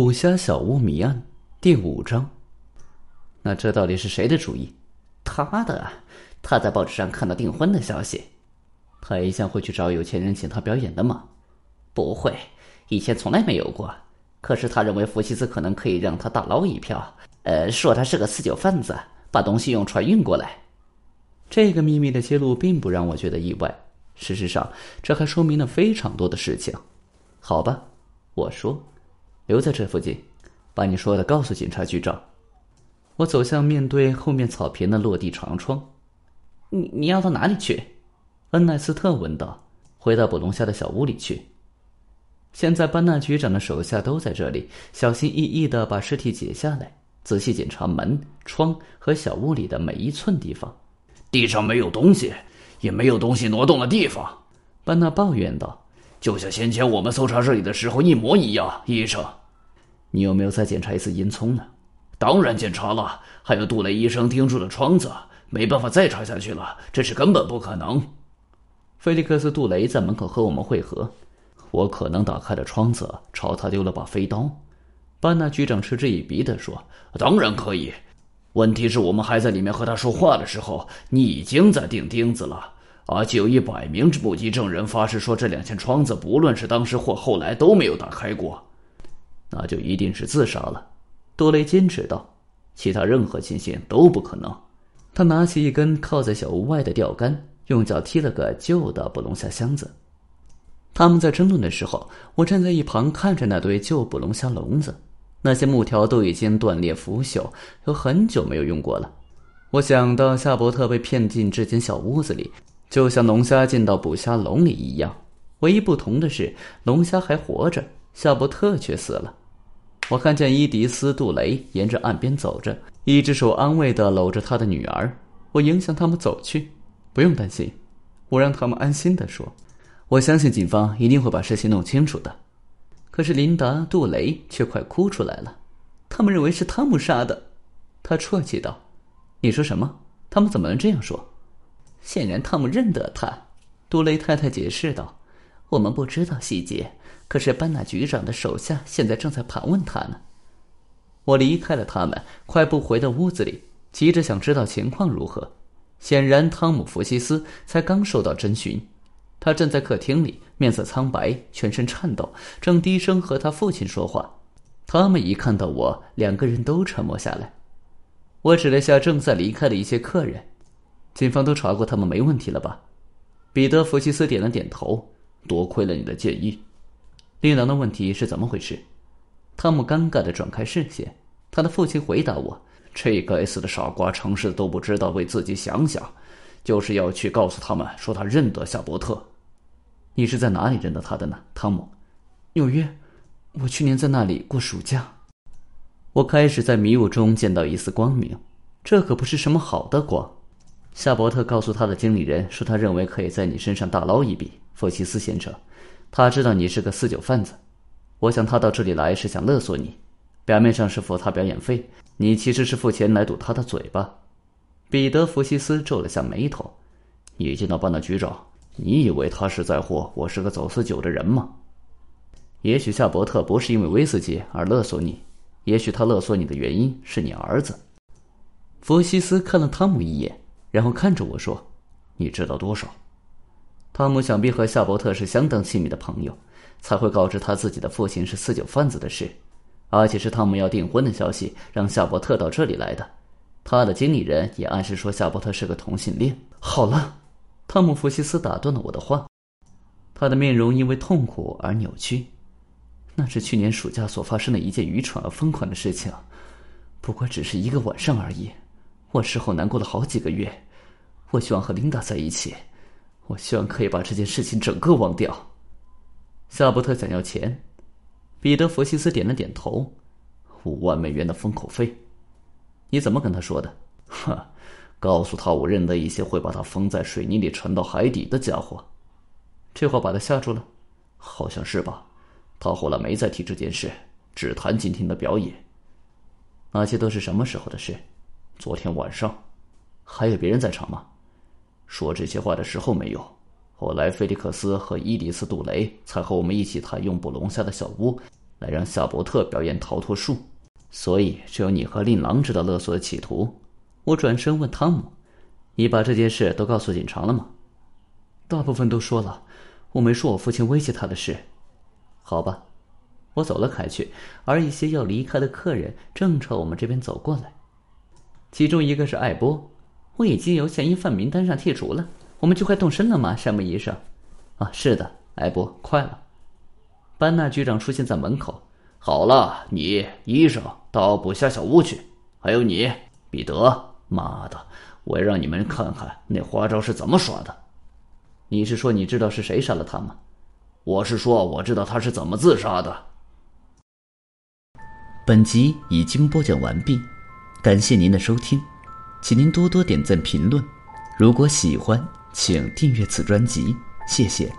捕虾小屋谜案第五章。那这到底是谁的主意？他的。他在报纸上看到订婚的消息。他一向会去找有钱人请他表演的吗？不会，以前从来没有过。可是他认为福西斯可能可以让他大捞一票。呃，说他是个四九贩子，把东西用船运过来。这个秘密的揭露并不让我觉得意外。事实上，这还说明了非常多的事情。好吧，我说。留在这附近，把你说的告诉警察局长。我走向面对后面草坪的落地长窗。你你要到哪里去？恩奈斯特问道。回到捕龙虾的小屋里去。现在班纳局长的手下都在这里，小心翼翼的把尸体解下来，仔细检查门窗和小屋里的每一寸地方。地上没有东西，也没有东西挪动的地方。班纳抱怨道。就像先前我们搜查这里的时候一模一样，医生。你有没有再检查一次烟囱呢？当然检查了，还有杜雷医生钉住的窗子，没办法再查下去了，这是根本不可能。菲利克斯·杜雷在门口和我们会合，我可能打开了窗子，朝他丢了把飞刀。班纳局长嗤之以鼻地说：“当然可以，问题是我们还在里面和他说话的时候，你已经在钉钉子了。”而且有一百名目击证人发誓说，这两扇窗子不论是当时或后来都没有打开过，那就一定是自杀了。多雷坚持道：“其他任何情形都不可能。”他拿起一根靠在小屋外的钓竿，用脚踢了个旧的捕龙虾箱子。他们在争论的时候，我站在一旁看着那堆旧捕龙虾笼子，那些木条都已经断裂腐朽，有很久没有用过了。我想到夏伯特被骗进这间小屋子里。就像龙虾进到捕虾笼里一样，唯一不同的是，龙虾还活着，夏伯特却死了。我看见伊迪丝·杜雷沿着岸边走着，一只手安慰地搂着他的女儿。我迎向他们走去，不用担心，我让他们安心地说：“我相信警方一定会把事情弄清楚的。”可是琳达·杜雷却快哭出来了。他们认为是汤姆杀的，他啜泣道：“你说什么？他们怎么能这样说？”显然，汤姆认得他。杜雷太太解释道：“我们不知道细节，可是班纳局长的手下现在正在盘问他呢。”我离开了他们，快步回到屋子里，急着想知道情况如何。显然，汤姆·福西斯才刚受到侦讯，他站在客厅里，面色苍白，全身颤抖，正低声和他父亲说话。他们一看到我，两个人都沉默下来。我指了下正在离开的一些客人。警方都查过，他们没问题了吧？彼得·弗西斯点了点头。多亏了你的建议。琳达的问题是怎么回事？汤姆尴尬的转开视线。他的父亲回答我：“这该死的傻瓜，城市都不知道为自己想想，就是要去告诉他们说他认得夏伯特。你是在哪里认得他的呢，汤姆？纽约。我去年在那里过暑假。我开始在迷雾中见到一丝光明，这可不是什么好的光。夏伯特告诉他的经理人说：“他认为可以在你身上大捞一笔，弗奇斯先生。他知道你是个四九贩子。我想他到这里来是想勒索你，表面上是付他表演费，你其实是付钱来堵他的嘴巴。”彼得·弗西斯皱了下眉头：“你见到办的局长，你以为他是在乎我是个走私酒的人吗？也许夏伯特不是因为威士忌而勒索你，也许他勒索你的原因是你儿子。”弗西斯看了汤姆一眼。然后看着我说：“你知道多少？”汤姆想必和夏伯特是相当亲密的朋友，才会告知他自己的父亲是四九贩子的事，而且是汤姆要订婚的消息让夏伯特到这里来的。他的经理人也暗示说夏伯特是个同性恋。好了，汤姆·福西斯打断了我的话，他的面容因为痛苦而扭曲。那是去年暑假所发生的一件愚蠢而疯狂的事情，不过只是一个晚上而已。我事后难过了好几个月，我希望和琳达在一起，我希望可以把这件事情整个忘掉。夏伯特想要钱，彼得·弗西斯点了点头，五万美元的封口费。你怎么跟他说的？哈，告诉他我认得一些会把他封在水泥里沉到海底的家伙。这话把他吓住了，好像是吧？他后来没再提这件事，只谈今天的表演。那些都是什么时候的事？昨天晚上，还有别人在场吗？说这些话的时候没有。后来，菲利克斯和伊迪丝·杜雷才和我们一起谈用捕龙虾的小屋，来让夏伯特表演逃脱术。所以只有你和令郎知道勒索的企图。我转身问汤姆：“你把这件事都告诉警察了吗？”“大部分都说了，我没说我父亲威胁他的事。”“好吧。”我走了开去，而一些要离开的客人正朝我们这边走过来。其中一个是艾波，我已经由嫌疑犯名单上剔除了。我们就快动身了吗，山姆医生？啊，是的，艾波，快了。班纳局长出现在门口。好了，你医生到捕虾小屋去。还有你，彼得。妈的，我要让你们看看那花招是怎么耍的。你是说你知道是谁杀了他吗？我是说我知道他是怎么自杀的。本集已经播讲完毕，感谢您的收听，请您多多点赞评论。如果喜欢，请订阅此专辑，谢谢。